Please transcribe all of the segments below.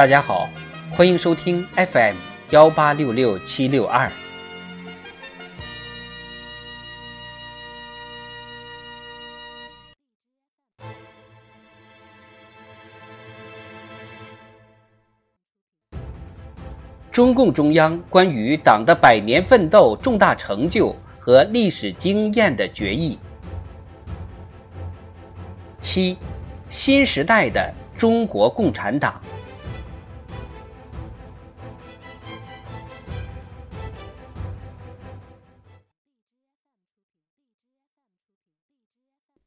大家好，欢迎收听 FM 幺八六六七六二。中共中央关于党的百年奋斗重大成就和历史经验的决议。七，新时代的中国共产党。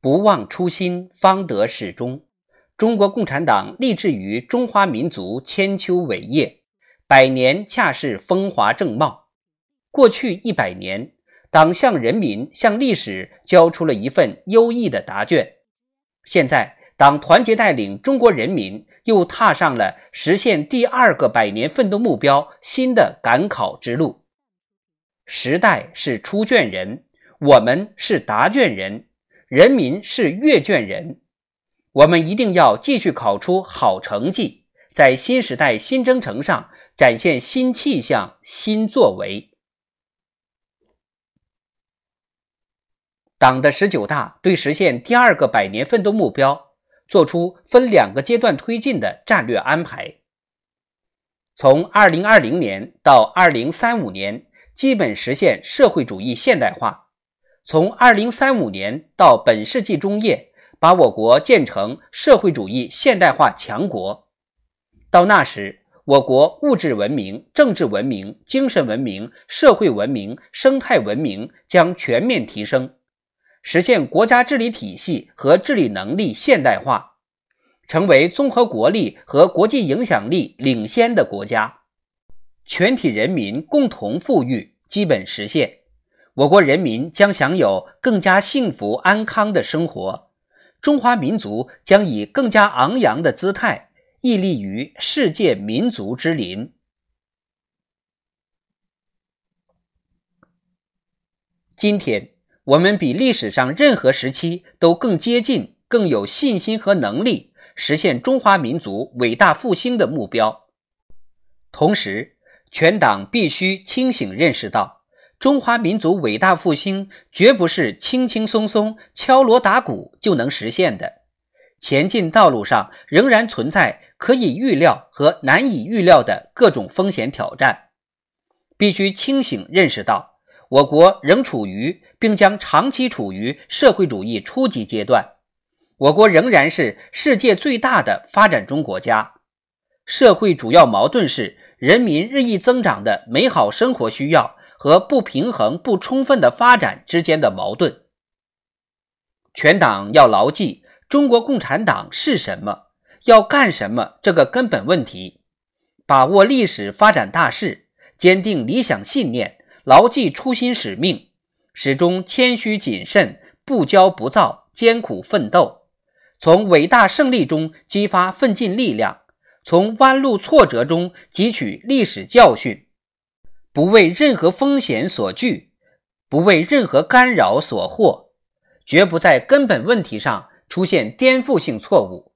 不忘初心，方得始终。中国共产党立志于中华民族千秋伟业，百年恰是风华正茂。过去一百年，党向人民、向历史交出了一份优异的答卷。现在，党团结带领中国人民，又踏上了实现第二个百年奋斗目标新的赶考之路。时代是出卷人，我们是答卷人。人民是阅卷人，我们一定要继续考出好成绩，在新时代新征程上展现新气象、新作为。党的十九大对实现第二个百年奋斗目标作出分两个阶段推进的战略安排。从二零二零年到二零三五年，基本实现社会主义现代化。从二零三五年到本世纪中叶，把我国建成社会主义现代化强国。到那时，我国物质文明、政治文明、精神文明、社会文明、生态文明将全面提升，实现国家治理体系和治理能力现代化，成为综合国力和国际影响力领先的国家，全体人民共同富裕基本实现。我国人民将享有更加幸福安康的生活，中华民族将以更加昂扬的姿态屹立于世界民族之林。今天，我们比历史上任何时期都更接近、更有信心和能力实现中华民族伟大复兴的目标。同时，全党必须清醒认识到。中华民族伟大复兴绝不是轻轻松松敲锣打鼓就能实现的，前进道路上仍然存在可以预料和难以预料的各种风险挑战。必须清醒认识到，我国仍处于并将长期处于社会主义初级阶段，我国仍然是世界最大的发展中国家，社会主要矛盾是人民日益增长的美好生活需要。和不平衡、不充分的发展之间的矛盾，全党要牢记中国共产党是什么，要干什么这个根本问题，把握历史发展大势，坚定理想信念，牢记初心使命，始终谦虚谨慎、不骄不躁、艰苦奋斗，从伟大胜利中激发奋进力量，从弯路挫折中汲取历史教训。不为任何风险所惧，不为任何干扰所惑，绝不在根本问题上出现颠覆性错误，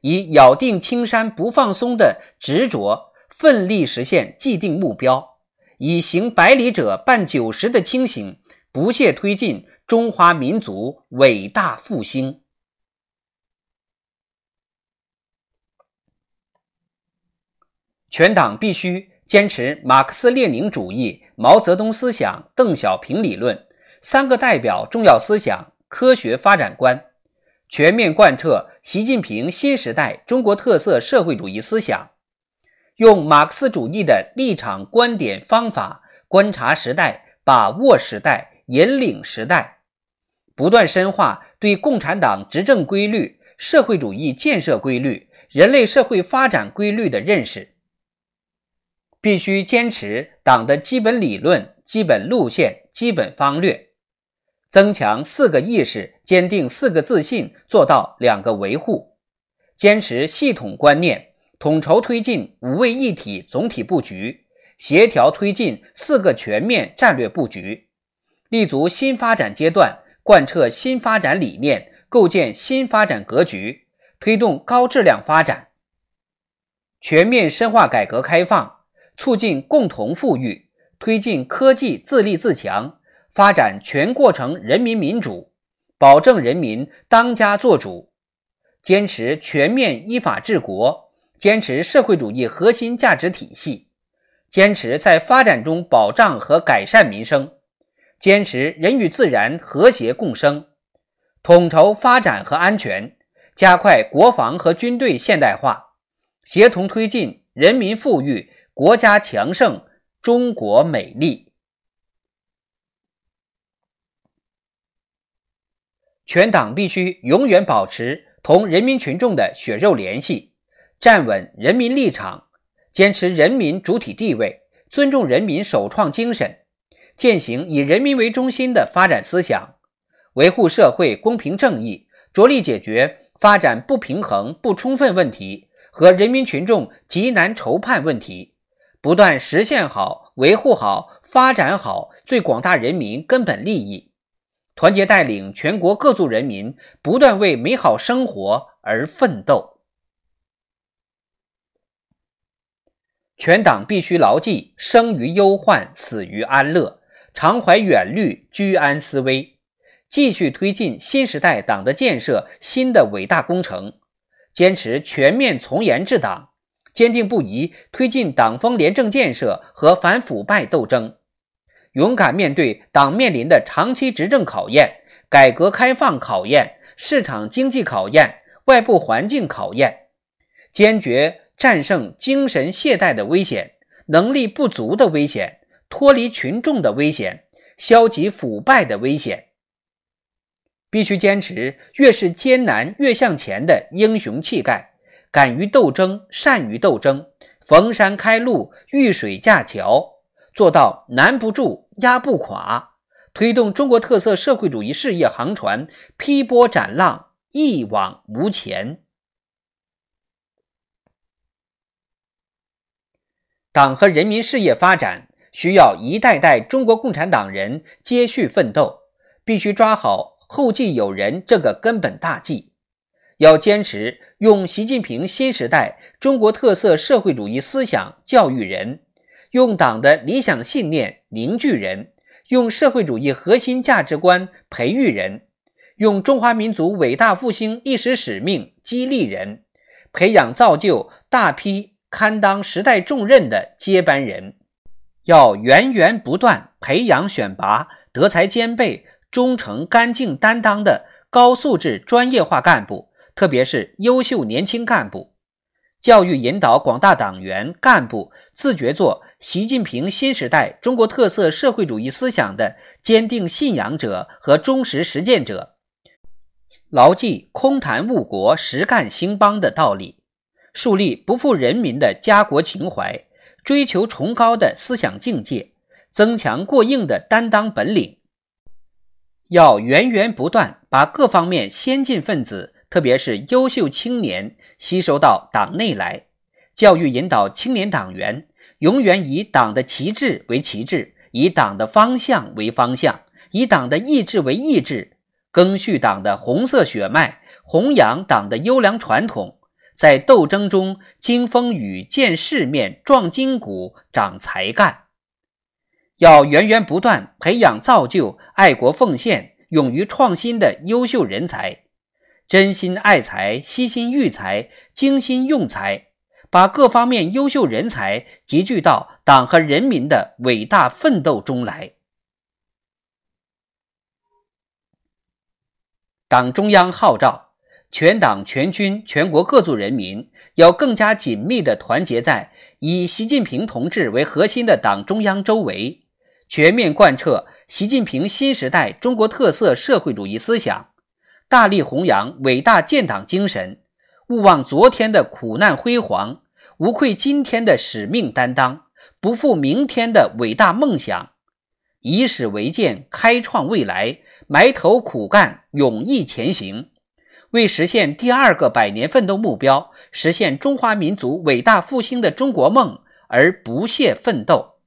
以咬定青山不放松的执着，奋力实现既定目标，以行百里者半九十的清醒，不懈推进中华民族伟大复兴。全党必须。坚持马克思列宁主义、毛泽东思想、邓小平理论三个代表重要思想科学发展观，全面贯彻习近平新时代中国特色社会主义思想，用马克思主义的立场、观点、方法观察时代、把握时代、引领时代，不断深化对共产党执政规律、社会主义建设规律、人类社会发展规律的认识。必须坚持党的基本理论、基本路线、基本方略，增强四个意识，坚定四个自信，做到两个维护。坚持系统观念，统筹推进五位一体总体布局，协调推进四个全面战略布局，立足新发展阶段，贯彻新发展理念，构建新发展格局，推动高质量发展。全面深化改革开放，促进共同富裕，推进科技自立自强，发展全过程人民民主，保证人民当家作主，坚持全面依法治国，坚持社会主义核心价值体系，坚持在发展中保障和改善民生，坚持人与自然和谐共生，统筹发展和安全，加快国防和军队现代化。协同推进人民富裕、国家强盛、中国美丽。全党必须永远保持同人民群众的血肉联系，站稳人民立场，坚持人民主体地位，尊重人民首创精神，践行以人民为中心的发展思想，维护社会公平正义，着力解决发展不平衡不充分问题。和人民群众急难愁盼问题，不断实现好、维护好、发展好最广大人民根本利益，团结带领全国各族人民不断为美好生活而奋斗。全党必须牢记“生于忧患，死于安乐”，常怀远虑，居安思危，继续推进新时代党的建设新的伟大工程。坚持全面从严治党，坚定不移推进党风廉政建设和反腐败斗争，勇敢面对党面临的长期执政考验、改革开放考验、市场经济考验、外部环境考验，坚决战胜精神懈怠的危险、能力不足的危险、脱离群众的危险、消极腐败的危险。必须坚持越是艰难越向前的英雄气概，敢于斗争，善于斗争，逢山开路，遇水架桥，做到难不住，压不垮，推动中国特色社会主义事业航船劈波斩浪，一往无前。党和人民事业发展需要一代代中国共产党人接续奋斗，必须抓好。后继有人这个根本大计，要坚持用习近平新时代中国特色社会主义思想教育人，用党的理想信念凝聚人，用社会主义核心价值观培育人，用中华民族伟大复兴历史使命激励人，培养造就大批堪当时代重任的接班人。要源源不断培养选拔德才兼备。忠诚、干净、担当的高素质专业化干部，特别是优秀年轻干部，教育引导广大党员干部自觉做习近平新时代中国特色社会主义思想的坚定信仰者和忠实实践者，牢记空谈误国、实干兴邦的道理，树立不负人民的家国情怀，追求崇高的思想境界，增强过硬的担当本领。要源源不断把各方面先进分子，特别是优秀青年吸收到党内来，教育引导青年党员永远以党的旗帜为旗帜，以党的方向为方向，以党的意志为意志，赓续党的红色血脉，弘扬党的优良传统，在斗争中经风雨、见世面、壮筋骨、长才干。要源源不断培养造就爱国奉献、勇于创新的优秀人才，真心爱才、悉心育才、精心用才，把各方面优秀人才集聚到党和人民的伟大奋斗中来。党中央号召全党全军全国各族人民要更加紧密地团结在以习近平同志为核心的党中央周围。全面贯彻习近平新时代中国特色社会主义思想，大力弘扬伟大建党精神，勿忘昨天的苦难辉煌，无愧今天的使命担当，不负明天的伟大梦想，以史为鉴，开创未来，埋头苦干，勇毅前行，为实现第二个百年奋斗目标，实现中华民族伟大复兴的中国梦而不懈奋斗。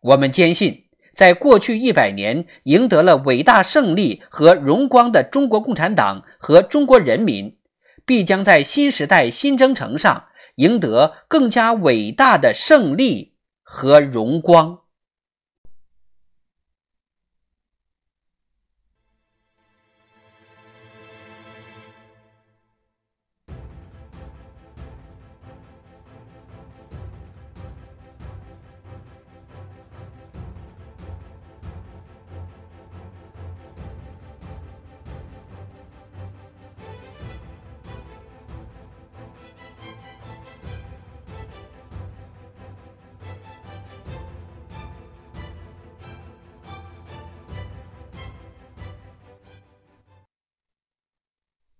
我们坚信，在过去一百年赢得了伟大胜利和荣光的中国共产党和中国人民，必将在新时代新征程上赢得更加伟大的胜利和荣光。